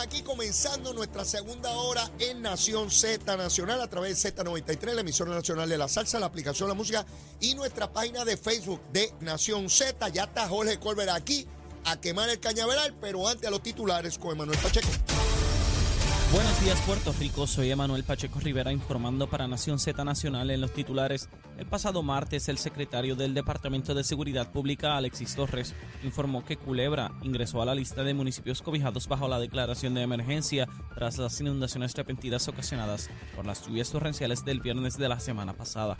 aquí comenzando nuestra segunda hora en Nación Z Nacional a través de Z93, la emisora nacional de la salsa, la aplicación la música y nuestra página de Facebook de Nación Z. Ya está Jorge Colbert aquí a quemar el cañaveral, pero antes a los titulares con Emanuel Pacheco. Buenos días Puerto Rico, soy Emanuel Pacheco Rivera informando para Nación Z Nacional en los titulares. El pasado martes el secretario del Departamento de Seguridad Pública, Alexis Torres, informó que Culebra ingresó a la lista de municipios cobijados bajo la declaración de emergencia tras las inundaciones repentinas ocasionadas por las lluvias torrenciales del viernes de la semana pasada.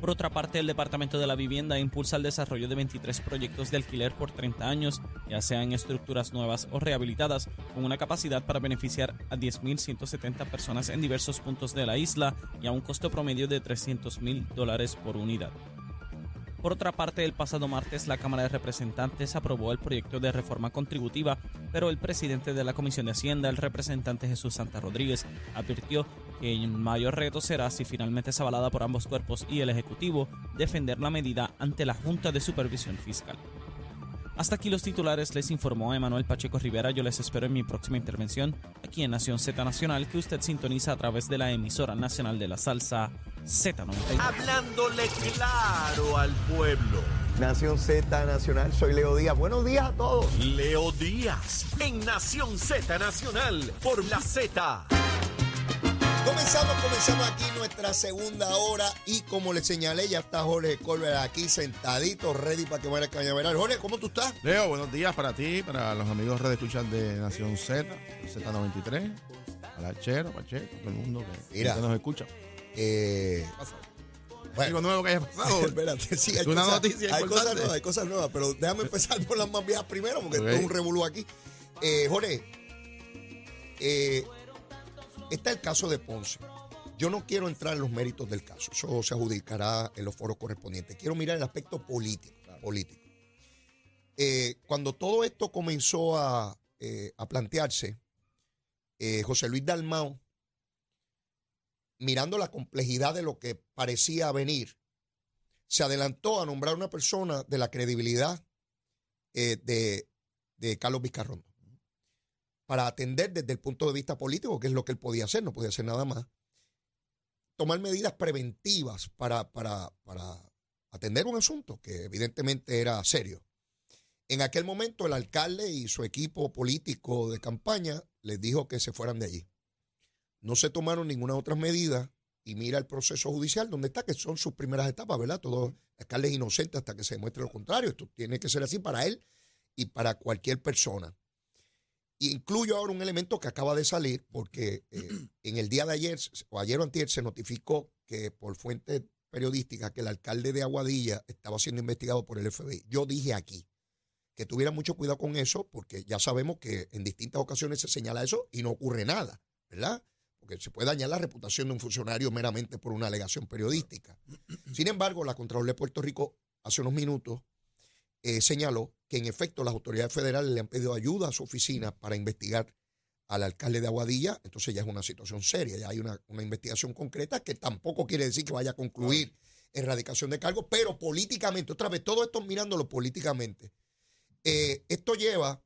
Por otra parte, el Departamento de la Vivienda impulsa el desarrollo de 23 proyectos de alquiler por 30 años, ya sean estructuras nuevas o rehabilitadas, con una capacidad para beneficiar a 10.170 personas en diversos puntos de la isla y a un costo promedio de 300 mil dólares por unidad. Por otra parte, el pasado martes la Cámara de Representantes aprobó el proyecto de reforma contributiva, pero el presidente de la Comisión de Hacienda, el representante Jesús Santa Rodríguez, advirtió el mayor reto será, si finalmente es avalada por ambos cuerpos y el Ejecutivo, defender la medida ante la Junta de Supervisión Fiscal. Hasta aquí los titulares, les informó Emanuel Pacheco Rivera. Yo les espero en mi próxima intervención aquí en Nación Z Nacional, que usted sintoniza a través de la emisora nacional de la salsa Z93. Hablándole claro al pueblo. Nación Z Nacional, soy Leo Díaz. Buenos días a todos. Leo Díaz en Nación Z Nacional por la Z. Comenzamos, comenzamos aquí nuestra segunda hora y como le señalé, ya está Jorge Colbert aquí sentadito, ready para que vaya el cañaveral. Jorge, ¿cómo tú estás? Leo, buenos días para ti, para los amigos Red Escuchas de Nación Z, Z93, a la Chero, Pacheco, todo el mundo que, Mira. que nos escucha. Eh, Algo nuevo que haya pasado. espérate, sí, hay, una cosas, noticia hay importante. cosas nuevas, hay cosas nuevas, pero déjame empezar por las más viejas primero, porque Ok. esto es un revolú aquí. Eh, Jorge, eh, está el caso de Ponce. Yo no quiero entrar en los méritos del caso, eso se adjudicará en los foros correspondientes. Quiero mirar el aspecto político. político. Eh, cuando todo esto comenzó a, eh, a plantearse, eh, José Luis Dalmau, mirando la complejidad de lo que parecía venir, se adelantó a nombrar una persona de la credibilidad de, de Carlos Vizcarrondo para atender desde el punto de vista político, que es lo que él podía hacer, no podía hacer nada más, tomar medidas preventivas para, para, para atender un asunto que evidentemente era serio. En aquel momento el alcalde y su equipo político de campaña les dijo que se fueran de allí. No se tomaron ninguna otra medida y mira el proceso judicial donde está, que son sus primeras etapas, ¿verdad? Todo alcalde es inocente hasta que se demuestre lo contrario. Esto tiene que ser así para él y para cualquier persona. Y incluyo ahora un elemento que acaba de salir, porque eh, en el día de ayer, o ayer o antier, se notificó que por fuentes periodísticas que el alcalde de Aguadilla estaba siendo investigado por el FBI. Yo dije aquí que tuviera mucho cuidado con eso, porque ya sabemos que en distintas ocasiones se señala eso y no ocurre nada, ¿verdad? Porque se puede dañar la reputación de un funcionario meramente por una alegación periodística. Sin embargo, la Contraloría de Puerto Rico hace unos minutos eh, señaló que en efecto las autoridades federales le han pedido ayuda a su oficina para investigar al alcalde de Aguadilla, entonces ya es una situación seria, ya hay una, una investigación concreta que tampoco quiere decir que vaya a concluir erradicación de cargos, pero políticamente, otra vez, todo esto mirándolo políticamente, eh, esto lleva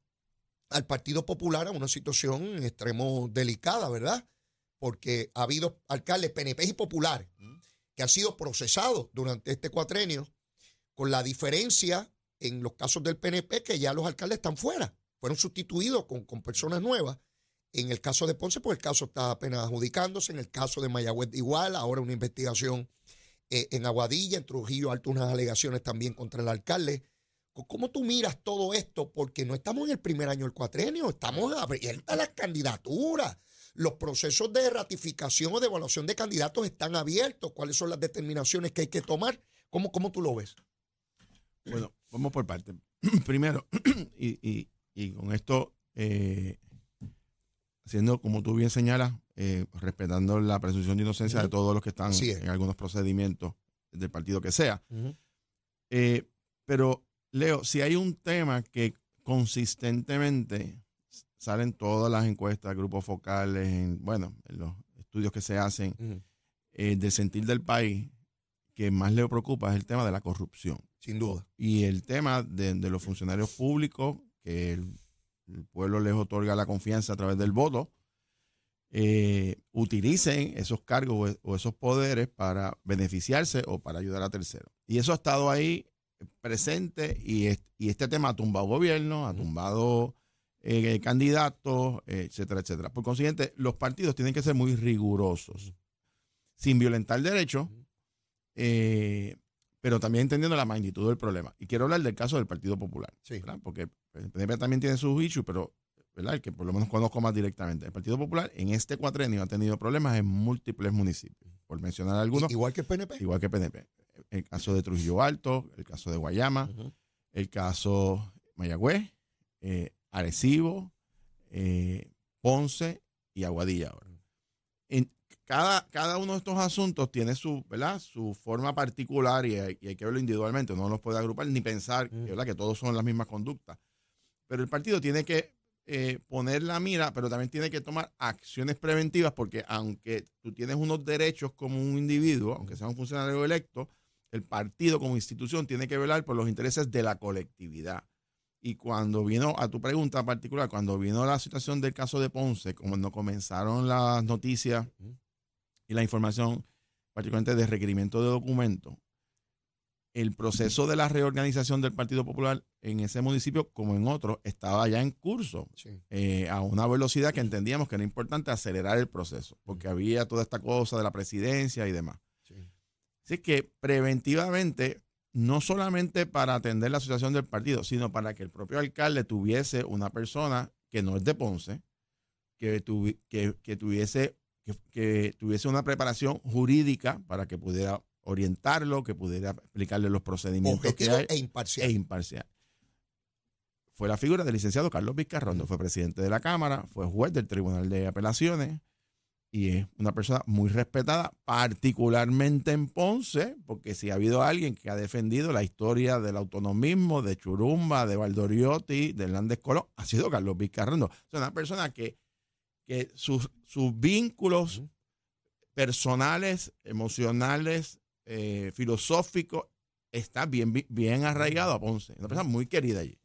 al Partido Popular a una situación en extremo delicada, ¿verdad? Porque ha habido alcaldes PNP y populares que han sido procesados durante este cuatrenio, con la diferencia en los casos del PNP que ya los alcaldes están fuera, fueron sustituidos con, con personas nuevas. En el caso de Ponce, pues el caso está apenas adjudicándose. En el caso de Mayagüez, igual. Ahora una investigación eh, en Aguadilla, en Trujillo Alto, unas alegaciones también contra el alcalde. ¿Cómo tú miras todo esto? Porque no estamos en el primer año del cuatrenio, estamos abiertas las candidaturas. Los procesos de ratificación o de evaluación de candidatos están abiertos. ¿Cuáles son las determinaciones que hay que tomar? ¿Cómo, cómo tú lo ves? Bueno, vamos por partes. Primero, y, y- y con esto, eh, haciendo como tú bien señalas, eh, respetando la presunción de inocencia de todos los que están es. en algunos procedimientos del partido que sea. Eh, pero, Leo, si hay un tema que consistentemente salen todas las encuestas, grupos focales, en, bueno, en los estudios que se hacen Ujú. eh, del sentir del país, que más le preocupa es el tema de la corrupción Sin duda. y el tema de, los funcionarios públicos, que el pueblo les otorga la confianza a través del voto, eh, utilicen esos cargos o esos poderes para beneficiarse o para ayudar a terceros. Y eso ha estado ahí presente y, y este tema ha tumbado gobierno, ha tumbado eh, candidatos, etcétera, etcétera. Por consiguiente, los partidos tienen que ser muy rigurosos, sin violentar derechos, eh, pero también entendiendo la magnitud del problema. Y quiero hablar del caso del Partido Popular, porque el PNP también tiene sus issues, pero ¿verdad? el que por lo menos conozco más directamente. El Partido Popular en este cuatrenio ha tenido problemas en múltiples municipios, por mencionar algunos. Igual que el PNP. Igual que el PNP. El caso de Trujillo Alto, el caso de Guayama, el caso Mayagüez, eh, Arecibo, eh, Ponce y Aguadilla ahora. Cada, cada uno de estos asuntos tiene su, ¿verdad? su forma particular y hay, que verlo individualmente, no los puede agrupar ni pensar ¿verdad? que todos son las mismas conductas. Pero el partido tiene que eh, poner la mira, pero también tiene que tomar acciones preventivas porque aunque tú tienes unos derechos como un individuo, aunque sea un funcionario electo, el partido como institución tiene que velar por los intereses de la colectividad. Y cuando vino a tu pregunta particular, cuando vino la situación del caso de Ponce, cuando comenzaron las noticias y la información, particularmente de requerimiento de documentos, el proceso de la reorganización del Partido Popular en ese municipio, como en otros, estaba ya en curso eh, a una velocidad que entendíamos que era importante acelerar el proceso, porque había toda esta cosa de la presidencia y demás. Así que preventivamente no solamente para atender la asociación del partido, sino para que el propio alcalde tuviese una persona que no es de Ponce, que, que, tuviese, que, tuviese una preparación jurídica para que pudiera orientarlo, que pudiera explicarle los procedimientos que hay, e imparcial. E imparcial. Fue la figura del licenciado Carlos Vizcarrondo, fue presidente de la Cámara, fue juez del Tribunal de Apelaciones, y es una persona muy respetada, particularmente en Ponce, porque si ha habido alguien que ha defendido la historia del autonomismo, de Churumba, de Valdoriotti, de Hernández Colón, ha sido Carlos Vizcarrando. Es una persona que, que sus, sus vínculos personales, emocionales, eh, filosóficos, está bien, bien arraigado a Ponce. Una persona muy querida allí.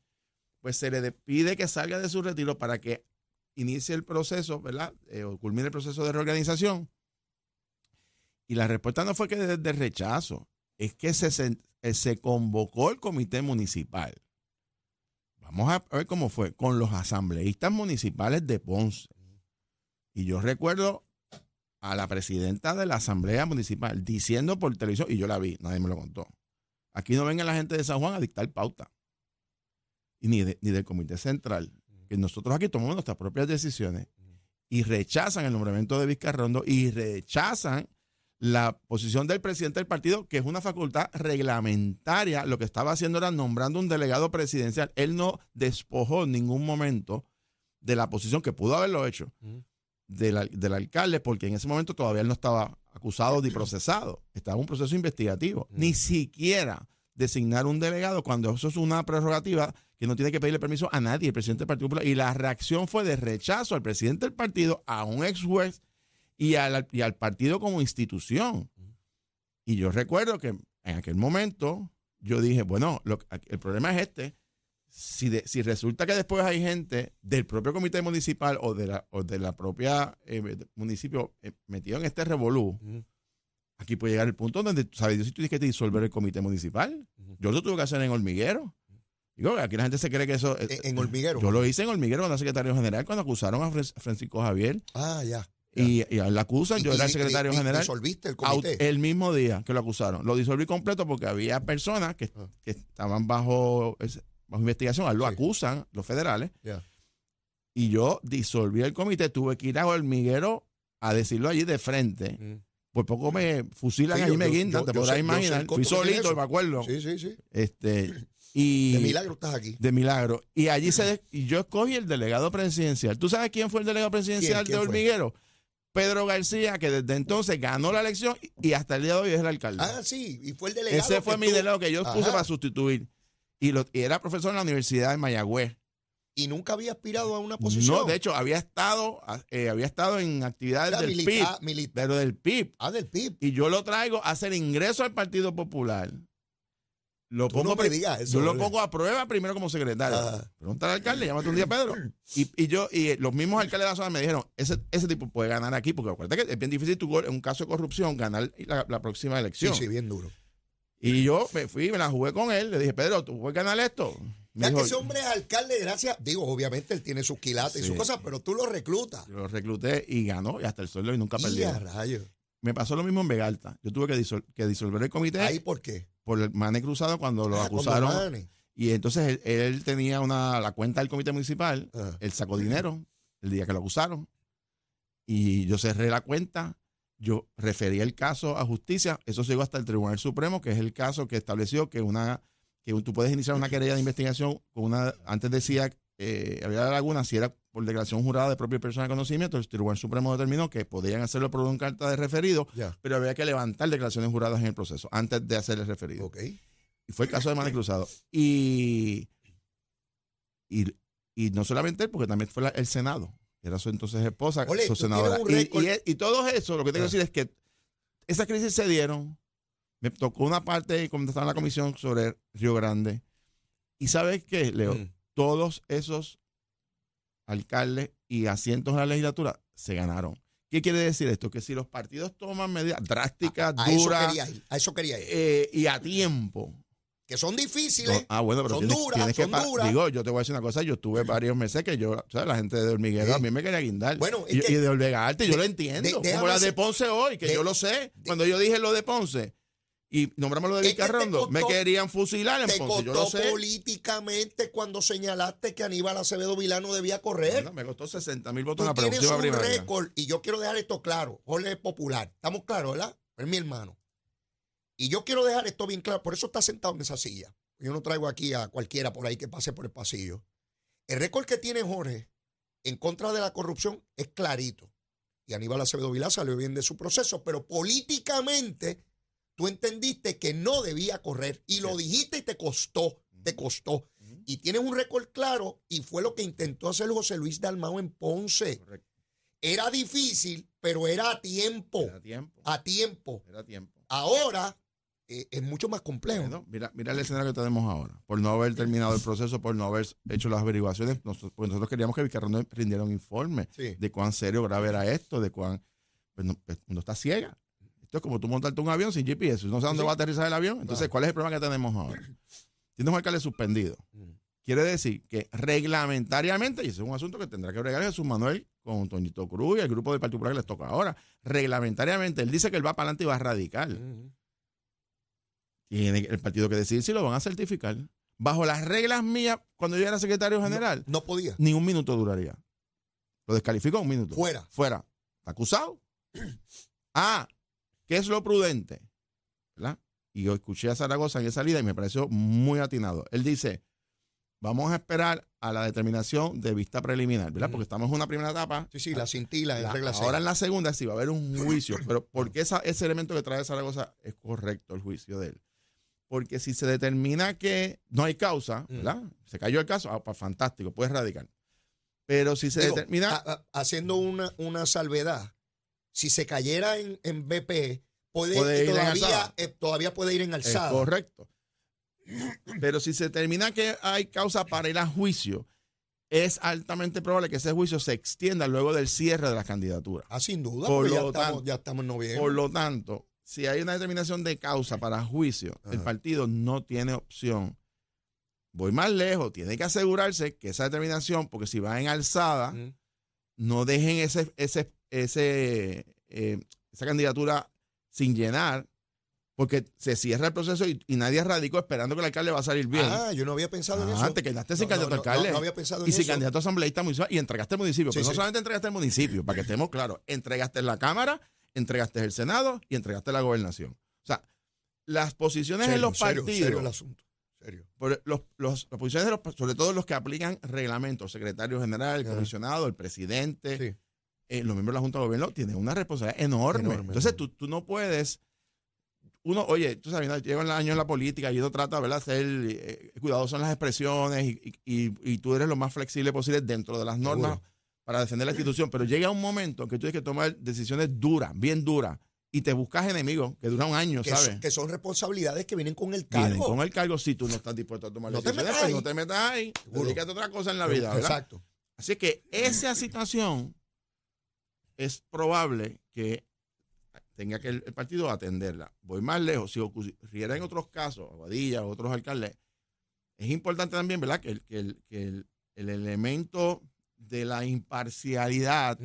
Pues se le pide que salga de su retiro para que inicie el proceso, ¿verdad? Eh, o culmine el proceso de reorganización. Y la respuesta no fue que desde rechazo, es que se, eh, se convocó el comité municipal. Vamos a ver cómo fue, con los asambleístas municipales de Ponce. Y yo recuerdo a la presidenta de la asamblea municipal diciendo por televisión, y yo la vi, nadie me lo contó. Aquí no venga la gente de San Juan a dictar pauta. Y ni, ni del comité central, que nosotros aquí tomamos nuestras propias decisiones y rechazan el nombramiento de Vizcarrondo y rechazan la posición del presidente del partido, que es una facultad reglamentaria. Lo que estaba haciendo era nombrando un delegado presidencial. Él no despojó en ningún momento de la posición que pudo haberlo hecho del, del, alcalde, porque en ese momento todavía él no estaba acusado ni procesado. Estaba en un proceso investigativo. Ni siquiera designar un delegado cuando eso es una prerrogativa que no tiene que pedirle permiso a nadie, el presidente del Partido Popular. Y la reacción fue de rechazo al presidente del partido, a un ex juez y al, y al partido como institución. Y yo recuerdo que en aquel momento yo dije, bueno, el problema es este. Si, si resulta que después hay gente del propio comité municipal o de la, o de la propia eh, municipio eh, metido en este revolú, aquí puede llegar el punto donde, ¿sabes? Si tú tienes que disolver el comité municipal. Yo lo tuve que hacer en hormiguero. Digo, aquí la gente se cree que eso. En, en hormiguero. Yo lo hice en hormiguero cuando era secretario general, cuando acusaron a Francisco Javier. Ah, ya. Y, y la acusan, yo era el secretario general. ¿Disolviste el comité? El mismo día que lo acusaron. Lo disolví completo porque había personas que, ah. que estaban bajo, bajo investigación, lo acusan, los federales. Y yo disolví el comité, tuve que ir a hormiguero a decirlo allí de frente. Mm. Por poco me fusilan allí, me guindan, te podrás imaginar. Fui solito, me acuerdo. Sí, sí, sí. Este, y, de milagro estás aquí. De milagro. Y allí se y yo escogí el delegado presidencial. ¿Tú sabes quién fue el delegado presidencial de Hormiguero? Pedro García, que desde entonces ganó la elección y hasta el día de hoy es el alcalde. Ah, sí, y fue el delegado. Ese fue mi delegado que yo puse para sustituir. Y, lo, y era profesor en la Universidad de Mayagüez y nunca había aspirado a una posición. No, de hecho, había estado, eh, había estado en actividades del PIB, pero del PIB. Ah, del PIB. Y yo lo traigo a hacer ingreso al Partido Popular. lo pongo, no me pri- digas eso, yo lo Jorge. pongo a prueba primero como secretario. Ah. Pregúntale al alcalde, llámate un día Pedro. Y, y yo, y los mismos alcaldes de la zona me dijeron, ese, ese tipo puede ganar aquí, porque acuérdate que es bien difícil tú, en un caso de corrupción ganar la, la próxima Sí, elección. sí, bien duro. Y yo me fui, me la jugué con él, le dije, Pedro, ¿tú puedes ganar esto? Me Ya que ese hombre es alcalde, gracias. Digo, obviamente él tiene sus quilates y sus cosas, pero tú lo reclutas. yo lo recluté y ganó, y hasta el suelo y nunca perdió. Me pasó lo mismo en Vegalta. Yo tuve que, disol- que disolver el comité ¿Ahí por qué? por el mane cruzado cuando lo Ah, acusaron. Y entonces él, él tenía una, la cuenta del comité municipal, Ah. él sacó dinero el día que lo acusaron. Y yo cerré la cuenta, yo referí el caso a justicia, eso llegó hasta el Tribunal Supremo, que es el caso que estableció que una que tú puedes iniciar una querella de investigación con una, antes decía, eh, había laguna, si era por declaración jurada de propia persona de conocimiento, el Tribunal Supremo determinó que podían hacerlo por una carta de referido, pero había que levantar declaraciones juradas en el proceso antes de hacer el referido. Ok. Y fue el caso de Manny Cruzado. Y, y, y no solamente él, porque también fue la- el Senado, era su entonces esposa, Ole, su senadora. Y, récord. y- y todo eso, lo que te quiero Ah. decir es que esas crisis se dieron. Me tocó una parte cuando estaba en la comisión sobre Río Grande. Y ¿sabes qué, Leo? Mm. Todos esos alcaldes y asientos en la legislatura se ganaron. ¿Qué quiere decir esto? Que si los partidos toman medidas drásticas, A eso duras quería ir. A eso quería ir. eh, y a tiempo, Que son difíciles. no, ah, bueno, pero son tienes, duras, tienes son duras. Digo, yo te voy a decir una cosa, yo estuve varios meses que yo, ¿sabes? La gente de Hormiguero Sí. a mí me quería guindar. Bueno, y, que- y de Olvega Arte, yo lo entiendo. de- como la de Ponce hoy, que de- yo lo sé. Cuando yo dije lo de Ponce y nombramos lo de Es que me querían fusilar en Te Ponce. Yo lo costó sé. políticamente cuando señalaste que Aníbal Acevedo Vilano debía correr. Bueno, me costó 60 mil votos Tú en la tienes un récord, y yo quiero dejar esto claro. Jorge es popular. Estamos claros, ¿verdad? Es mi hermano. Y yo quiero dejar esto bien claro. Por eso está sentado en esa silla. Yo no traigo aquí a cualquiera por ahí que pase por el pasillo. El récord que tiene Jorge en contra de la corrupción es clarito. Y Aníbal Acevedo Vilá salió bien de su proceso, pero políticamente tú entendiste que no debía correr y lo dijiste y te costó, te costó. Y tienes un récord claro y fue lo que intentó hacer José Luis Dalmao en Ponce. Correcto. Era difícil, pero era a tiempo, Era tiempo. a tiempo. Era tiempo. Ahora eh, es mucho más complejo. Mira, mira el escenario que tenemos ahora. Por no haber terminado el proceso, por no haber hecho las averiguaciones, nosotros, pues nosotros queríamos que Vilcarrondo rindiera un informe Sí. de cuán serio, grave era esto, de cuán. Pues no, pues uno está ciega. Esto es como tú montarte un avión sin GPS, no sabes dónde Sí. va a aterrizar el avión. Entonces. ¿cuál es el problema que tenemos ahora? Tienes un alcalde suspendido. Mm. Quiere decir que reglamentariamente, y ese es un asunto que tendrá que bregar Jesús Manuel con Toñito Cruz y el grupo de Partido Popular que les toca ahora. Reglamentariamente, él dice que él va para adelante y va a radicar. Mm. Tiene el partido que decidir si lo van a certificar. Bajo las reglas mías, cuando yo era secretario general, No podía. ni un minuto duraría. Lo descalifico un minuto. Fuera. Fuera. ¿Está acusado? Ah, ¿qué es lo prudente? ¿Verdad? Y yo escuché a Zaragoza en esa salida y me pareció muy atinado. Él dice, vamos a esperar a la determinación de vista preliminar, ¿verdad? Ujú. Porque estamos en una primera etapa. Sí, sí, la cintila en La- regla ahora en la segunda sí va a haber un juicio, pero porque esa, ese elemento que trae Zaragoza es correcto el juicio de él. Porque si se determina que no hay causa, Mm. ¿verdad? Se cayó el caso, ah, pues fantástico, puedes radicar. Pero si se Digo, determina... a- a- haciendo una, una salvedad, si se cayera en, en BP, puede, Puede ir en todavía, alzada. eh, todavía puede ir en Es alzada. correcto. Pero si se determina que hay causa para ir a juicio, es altamente probable que ese juicio se extienda luego del cierre de las candidaturas. Ah, sin duda, Por porque ya estamos, ya estamos en noviembre. Por lo tanto, si hay una determinación de causa para juicio, el partido no tiene opción. Voy más lejos, tiene que asegurarse que esa determinación, porque si va en alzada, Mm. no dejen ese, ese, ese, eh, esa candidatura sin llenar, porque se cierra el proceso y, y nadie radicó esperando que el alcalde va a salir bien. Ah, yo no había pensado en Ah, eso. te quedaste sin No, candidato no, alcalde. No, no había pensado en y sin eso. candidato a asambleísta municipal y entregaste el municipio. Sí, pero no solamente entregaste el municipio, para que estemos claros, entregaste la Cámara, entregaste el Senado y entregaste la gobernación. O sea, las posiciones en Serio, los serio, partidos, serio el asunto. Serio. por los, los- las posiciones de los, sobre todo los que aplican reglamentos, secretario general, el comisionado, el presidente, Sí. eh, los miembros de la Junta de Gobierno tienen una responsabilidad enorme. Enorme, Entonces tú, tú no puedes, uno, oye, tú sabes, llevan años en la política y uno trata, ¿verdad?, ser eh, cuidadoso en las expresiones y, y- y- y tú eres lo más flexible posible dentro de las normas Seguro. Para defender la institución, pero llega un momento en que tú tienes que tomar decisiones duras, bien duras, y te buscas enemigos que duran un año, que, ¿sabes? son, que son responsabilidades que vienen con el Vienen cargo. con el cargo si tú no estás dispuesto a tomar No te decisiones, metas pues ahí. no te metas ahí, Seguro. dedícate a otra cosa en la vida, ¿verdad? Exacto. Así que esa situación es probable que tenga que el, el partido atenderla. Voy más lejos, si ocurriera en otros casos, Aguadilla otros alcaldes, es importante también, ¿verdad?, que el, que el, que el, el elemento de la imparcialidad,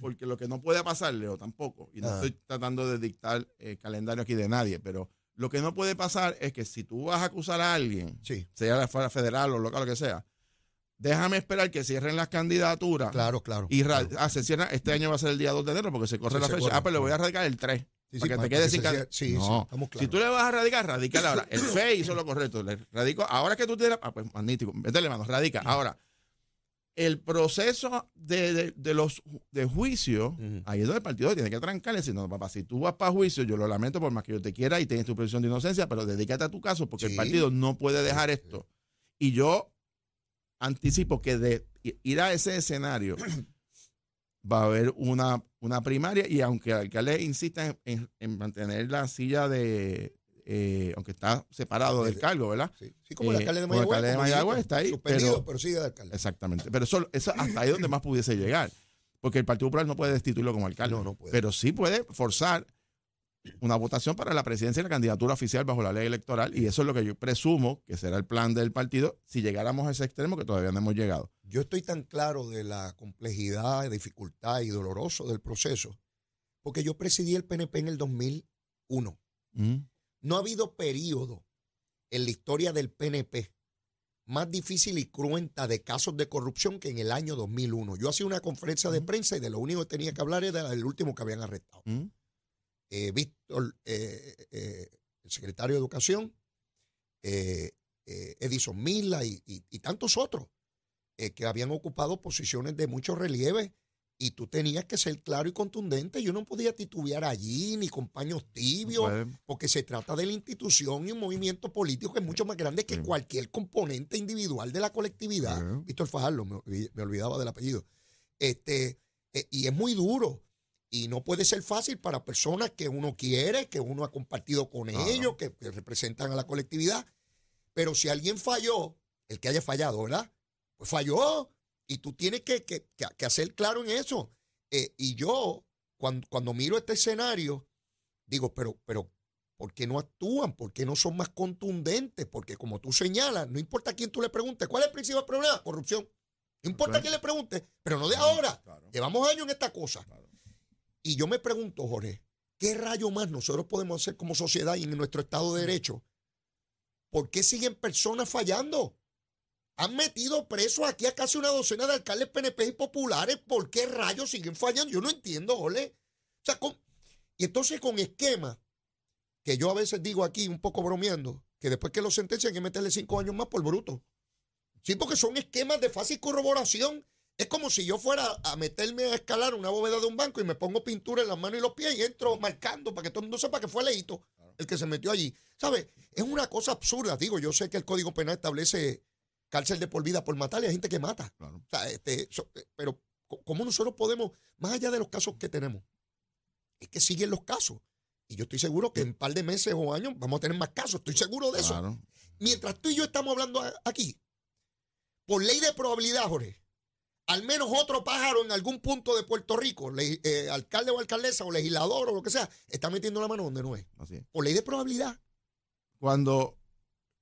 porque lo que no puede pasar, Leo, tampoco, y no estoy tratando de dictar el calendario aquí de nadie, pero lo que no puede pasar es que si tú vas a acusar a alguien, Sí, sea la fuera federal o local, lo que sea, déjame esperar que cierren las candidaturas. claro, claro. Y claro. ah, se cierra, este año va a ser el día 2 de enero porque se corre Sí, la fecha. corre, ah, pues le voy a radicar el 3. Sí, para sí, que para te quedes que sin can- sí, No. estamos Si claros. tú le vas a radicar, radica ahora. El FEI hizo lo correcto. Le radico. Ahora que tú tienes. Ah, pues magnífico. Métele mano, radica. Ahora, el proceso de, de- de los de juicio, ahí es donde el partido tiene que trancarle. Si no, papá, si tú vas para juicio, yo lo lamento por más que yo te quiera y tienes tu presunción de inocencia, pero dedícate a tu caso porque el partido no puede dejar esto. Y yo anticipo que de ir a ese escenario va a haber una, una primaria y aunque el alcalde insista en, en- en mantener la silla de, eh, aunque está separado del De- cargo, ¿verdad? Sí, sí, como el Eh, alcalde de como el Mayagüez. alcalde de Mayagüez está ahí, Suspendido, pero- pero, sigue de alcalde. Exactamente. Pero eso, eso hasta ahí es donde más pudiese llegar. Porque el Partido Popular no puede destituirlo como alcalde. No, no puede. Pero sí puede forzar una votación para la presidencia y la candidatura oficial bajo la ley electoral. Y eso es lo que yo presumo que será el plan del partido si llegáramos a ese extremo que todavía no hemos llegado. Yo estoy tan claro de la complejidad, dificultad y doloroso del proceso, porque yo presidí el PNP en el 2001. Mm. No ha habido periodo en la historia del PNP más difícil y cruenta de casos de corrupción que en el año 2001. Yo hacía una conferencia de prensa y de lo único que tenía que hablar era del último que habían arrestado. Mm. eh, Víctor, eh, eh, el secretario de Educación, eh, Edison Mila y, y- y tantos otros que habían ocupado posiciones de mucho relieve y tú tenías que ser claro y contundente. Yo no podía titubear allí ni con paños tibios, porque se trata de la institución y un movimiento político que es mucho más grande que Sí. cualquier componente individual de la colectividad. Sí. Víctor Fajardo, me, olvi- me olvidaba del apellido. Este, eh, y es muy duro. Y no puede ser fácil para personas que uno quiere, que uno ha compartido con ellos, que, que representan a la colectividad. Pero si alguien falló, el que haya fallado, ¿verdad? Pues falló. Y tú tienes que, que- que- hacer claro en eso. Eh, y yo, cuando, cuando miro este escenario, digo, pero, pero, ¿por qué no actúan? ¿Por qué no son más contundentes? Porque como tú señalas, no importa a quién tú le preguntes, ¿cuál es el principal problema? Corrupción. No importa Claro. a quién le pregunte, pero no de ahora. Claro. Llevamos años en esta cosa. Claro. Y yo me pregunto, Jorge, ¿qué rayo más nosotros podemos hacer como sociedad y en nuestro Estado de Derecho? ¿Por qué siguen personas fallando? Han metido presos aquí a casi una docena de alcaldes PNP y populares. ¿Por qué rayos siguen fallando? Yo no entiendo, Jorge. O sea, y entonces con esquemas, que yo a veces digo aquí un poco bromeando, que después que lo sentencian hay que meterle cinco años más por bruto. Sí, porque son esquemas de fácil corroboración. Es como si yo fuera a meterme a escalar una bóveda de un banco y me pongo pintura en las manos y los pies y entro marcando para que todo el mundo sepa que fue Leito el que se metió allí. ¿Sabes? Es una cosa absurda. Digo, yo sé que el Código Penal establece cárcel de por vida por matar y hay gente que mata. Claro. O sea, este, so- pero ¿cómo nosotros podemos, más allá de los casos que tenemos, es que siguen los casos? Y yo estoy seguro que en un par de meses o años vamos a tener más casos. Estoy seguro de eso. Mientras tú y yo estamos hablando aquí, por ley de probabilidad, Jorge, al menos otro pájaro en algún punto de Puerto Rico, le- eh, alcalde o alcaldesa o legislador o lo que sea, está metiendo la mano donde no es. Así es. Por ley de probabilidad. Cuando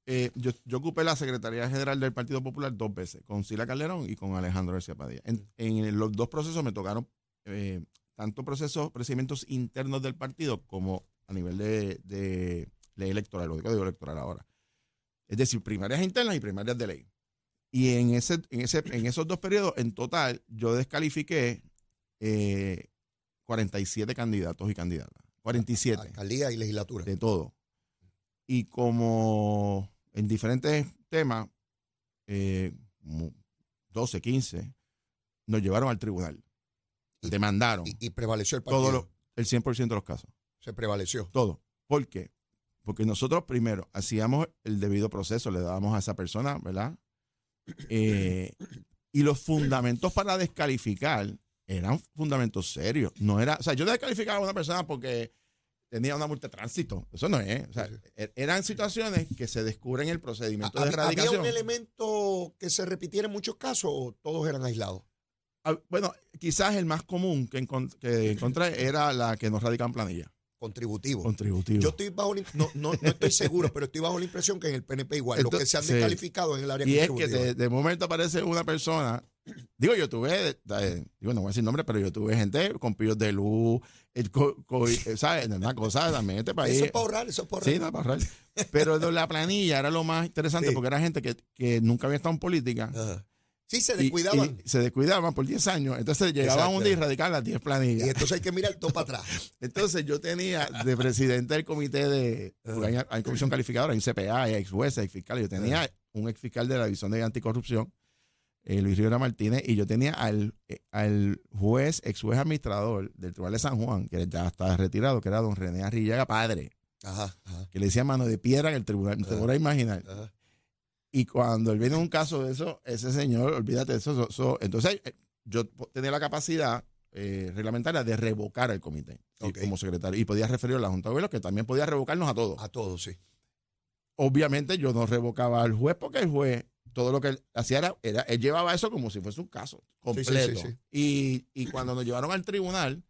eh, yo, yo ocupé la Secretaría General del Partido Popular dos veces, con Sila Calderón y con Alejandro García Padilla. En, en los dos procesos me tocaron eh, tanto procesos, procedimientos internos del partido como a nivel de, de ley electoral, lo digo electoral ahora. Es decir, primarias internas y primarias de ley. Y en, ese, en, ese, en esos dos periodos, en total, yo descalifiqué eh, 47 candidatos y candidatas. 47 Alcaldía y legislatura. de todo. Y como en diferentes temas, eh, como 12, 15, nos llevaron al tribunal. Y- Demandaron Y, y prevaleció el partido. todo lo- el 100% de los casos. Se prevaleció. Todo. ¿Por qué? Porque nosotros primero hacíamos el debido proceso, le dábamos a esa persona, ¿verdad? Eh, y los fundamentos para descalificar eran fundamentos serios. No era, o sea, yo descalificaba a una persona porque tenía una multa de tránsito. Eso no es. O sea, er- eran situaciones que se descubren en el procedimiento de ¿Había- ¿Había erradicación. un elemento que se repitiera en muchos casos o todos eran aislados? Ah, Bueno, quizás el más común que, encont- que encontré era la que nos radica en planilla, Contributivo. contributivo. Yo estoy bajo no, no, no estoy seguro, pero estoy bajo la impresión que en el PNP igual, los que se han Entonces, sí. descalificado en el área y es que de momento aparece una persona. Digo, yo tuve, eh, digo, no voy a decir nombre, pero yo tuve gente con pillos de luz, el co- co- eh, ¿sabes? Una cosa también este país. Eso es para ahorrar, eso es para ahorrar. Sí, no, para ahorrar. Pero la planilla era lo más interesante Sí. porque era gente que, que nunca había estado en política. Ajá. Sí, se y- descuidaban. y se descuidaban por 10 años. Entonces llegaban un día y radicaban las 10 Y, planillas. entonces hay que mirar todo para atrás. Entonces yo tenía de presidente del comité de. hay, hay comisión calificadora, hay un CPA, hay ex jueces, ex fiscales. Yo tenía un ex fiscal de la División de Anticorrupción, eh, Luis Rivera Martínez, y yo tenía al, eh, al juez, ex juez administrador del Tribunal de San Juan, que ya está retirado, que era don René Arrillaga, padre, Ajá, ajá, que le decía mano de piedra en el tribunal. No te podrás imaginar. ajá. Y cuando él viene un caso de eso, ese señor, olvídate de eso. entonces, eh, yo tenía la capacidad eh, reglamentaria de revocar el comité como secretario. Y podía referir a la Junta de Gobierno, que también podía revocarnos a todos. A todos, sí. Obviamente, yo no revocaba al juez porque el juez, todo lo que él hacía era, era- él llevaba eso como si fuese un caso sí, completo. sí, sí. Y, y cuando nos llevaron al tribunal,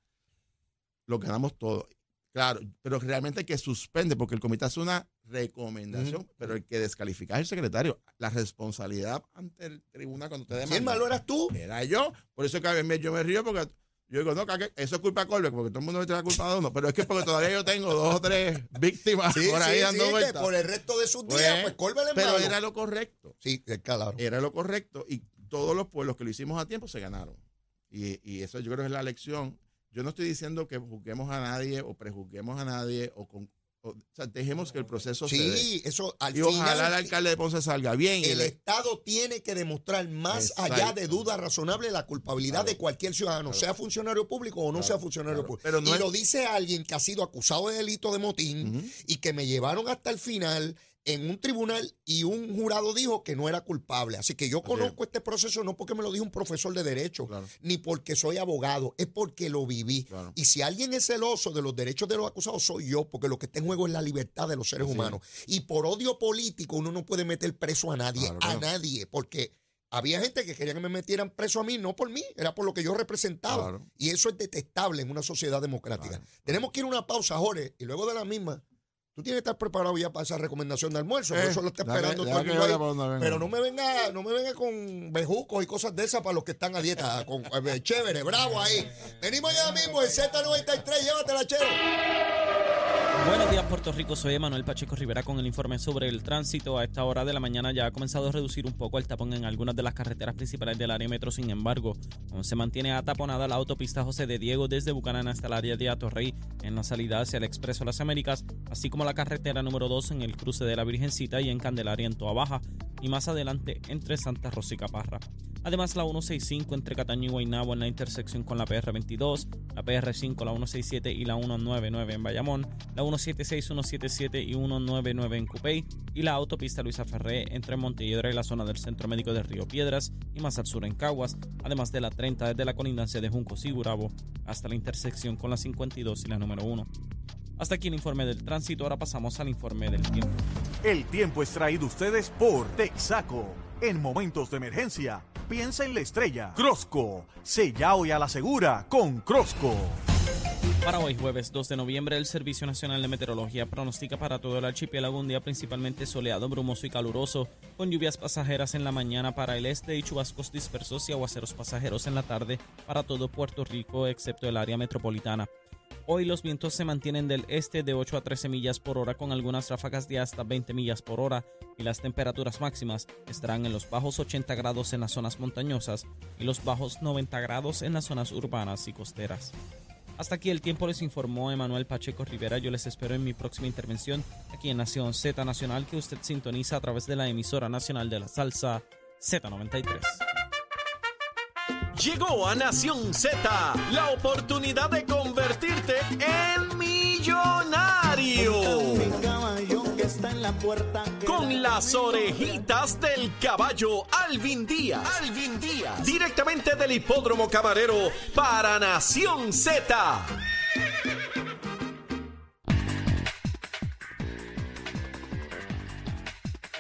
lo ganamos todo. Claro, pero realmente el que suspende, porque el comité hace una recomendación, pero el que descalifica es el secretario. La responsabilidad ante el tribunal cuando te demanda. el malo eras tú, Era yo. Por eso que a mí yo me río porque yo digo, no, que eso es culpa de Colbeck, porque todo el mundo me tiene la culpa de uno. Pero es que porque todavía yo tengo dos o tres víctimas sí, por ahí sí, dando sí, que vueltas. por el resto de sus Pues, días, pues el Pero malo. era lo correcto. Sí, claro. Era lo correcto. Y todos los pueblos que lo hicimos a tiempo se ganaron. Y, y eso yo creo que es la lección. Yo no estoy diciendo que juzguemos a nadie o prejuzguemos a nadie o con. O- sea, dejemos que el proceso se dé. Sí, eso al Y ojalá el final alcalde de Ponce salga bien. el Estado tiene que demostrar más Exacto. allá de duda razonable la culpabilidad Claro. de cualquier ciudadano, Claro. sea funcionario público o no Claro, sea funcionario público. Pero no y es- lo dice alguien que ha sido acusado de delito de motín y que me llevaron hasta el final en un tribunal y un jurado dijo que no era culpable. Así que yo conozco este proceso no porque me lo dijo un profesor de derecho, Claro. ni porque soy abogado, es porque lo viví. Claro. Y si alguien es celoso de los derechos de los acusados, soy yo, porque lo que está en juego es la libertad de los seres Así es. humanos. Y por odio político uno no puede meter preso a nadie, Claro, a nadie, porque había gente que quería que me metieran preso a mí, no por mí, era por lo que yo representaba. Claro. Y eso es detestable en una sociedad democrática. Claro. Tenemos que ir a una pausa, Jorge, y luego de la misma, tú tienes que estar preparado ya para esa recomendación de almuerzo, por Eh, eso lo está esperando todo el mundo venga. Pero no me venga, no me venga con bejucos y cosas de esas para los que están a dieta. Con, eh, chévere, bravo ahí. Venimos ya mismo, el Z93, llévatela, chero. Buenos días Puerto Rico, soy Emanuel Pacheco Rivera con el informe sobre el tránsito. A esta hora de la mañana ya ha comenzado a reducir un poco el tapón en algunas de las carreteras principales del área metro. Sin embargo, aún se mantiene ataponada la autopista José de Diego desde Bucanán hasta el área de Atorrey en la salida hacia el Expreso Las Américas, así como la carretera número 2 en el cruce de la Virgencita y en Candelaria en Toa Baja y más adelante entre Santa Rosa y Caparra. Además, la 165 entre Cataño y Guaynabo en la intersección con la PR22, la PR5, la 167 y la 199 en Bayamón, la 176, 177 y 199 en Cupey y la autopista Luisa Ferré entre Montelledra y la zona del Centro Médico de Río Piedras y más al sur en Caguas, además de la 30 desde la colindancia de Juncos y Gurabo hasta la intersección con la 52 y la número 1. Hasta aquí el informe del tránsito, ahora pasamos al informe del tiempo. El tiempo es traído ustedes por Texaco. En momentos de emergencia, piensa en la estrella. Crosco, sella hoy a la segura con Crosco. Para hoy, jueves 2 de noviembre, el Servicio Nacional de Meteorología pronostica para todo el archipiélago un día principalmente soleado, brumoso y caluroso, con lluvias pasajeras en la mañana para el este y chubascos dispersos y aguaceros pasajeros en la tarde para todo Puerto Rico, excepto el área metropolitana. Hoy los vientos se mantienen del este de 8 a 13 millas por hora con algunas ráfagas de hasta 20 millas por hora y las temperaturas máximas estarán en los bajos 80 grados en las zonas montañosas y los bajos 90 grados en las zonas urbanas y costeras. Hasta aquí el tiempo les informó Emanuel Pacheco Rivera. Yo les espero en mi próxima intervención aquí en Nación Z Nacional que usted sintoniza a través de la emisora nacional de la salsa Z93. Llegó a Nación Z la oportunidad de convertirte en millonario. Está en la puerta. Con las orejitas del caballo Alvin Díaz. Alvin Díaz. Directamente del hipódromo camarero para Nación Z.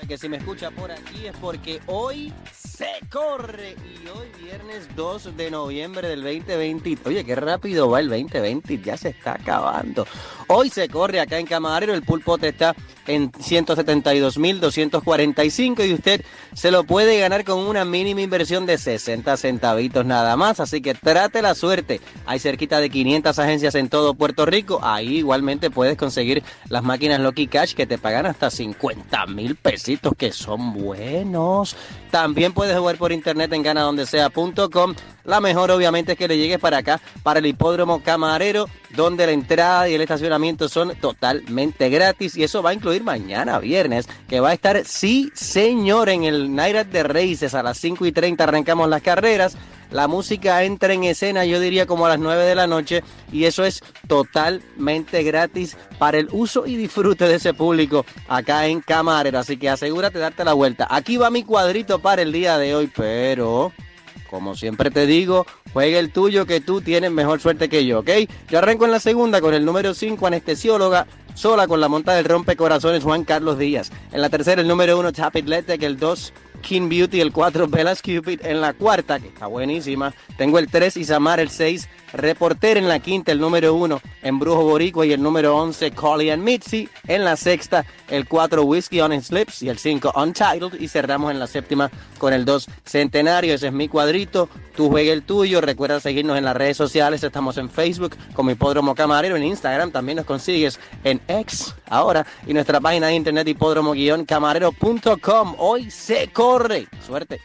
Que si me escucha por aquí es porque hoy se corre y hoy viernes 2 de noviembre del 2020. Oye, qué rápido va el 2020, ya se está acabando. Hoy se corre acá en Camarero, el pulpote está en 172.245 y usted se lo puede ganar con una mínima inversión de 60 centavitos nada más, así que trate la suerte. Hay cerquita de 500 agencias en todo Puerto Rico, ahí igualmente puedes conseguir las máquinas Lucky Cash que te pagan hasta 50 mil pesitos que son buenos. También puedes jugar por internet en ganadondesea.com. La mejor obviamente es que le llegues para acá, para el hipódromo Camarero, donde la entrada y el estacionamiento son totalmente gratis y eso va a incluir mañana viernes, que va a estar, sí señor, en el Night de Races a las 5 y 30 arrancamos las carreras. La música entra en escena, yo diría como a las 9 de la noche, y eso es totalmente gratis para el uso y disfrute de ese público acá en Camarero. Así que asegúrate de darte la vuelta. Aquí va mi cuadrito para el día de hoy, pero como siempre te digo, juega el tuyo que tú tienes mejor suerte que yo, ¿ok? Yo arranco en la segunda con el número 5, anestesióloga, sola con la monta del rompecorazones Juan Carlos Díaz. En la tercera el número 1, Chapit Letec, el 2, King Beauty, el 4, Bellas Cupid. En la cuarta, que está buenísima, tengo el 3, Isamar, el 6, Reporter en la quinta, el número 1, Embrujo Boricua y el número 11, Collie and Mitzi. En la sexta, el 4, Whiskey on its Lips y el 5, Untitled. Y cerramos en la séptima con el 2, Centenario. Ese es mi cuadrito. Tú juegue el tuyo. Recuerda seguirnos en las redes sociales. Estamos en Facebook como Hipódromo Camarero. En Instagram también nos consigues en X ahora. Y nuestra página de internet hipódromo-camarero.com. Hoy se corre. Suerte.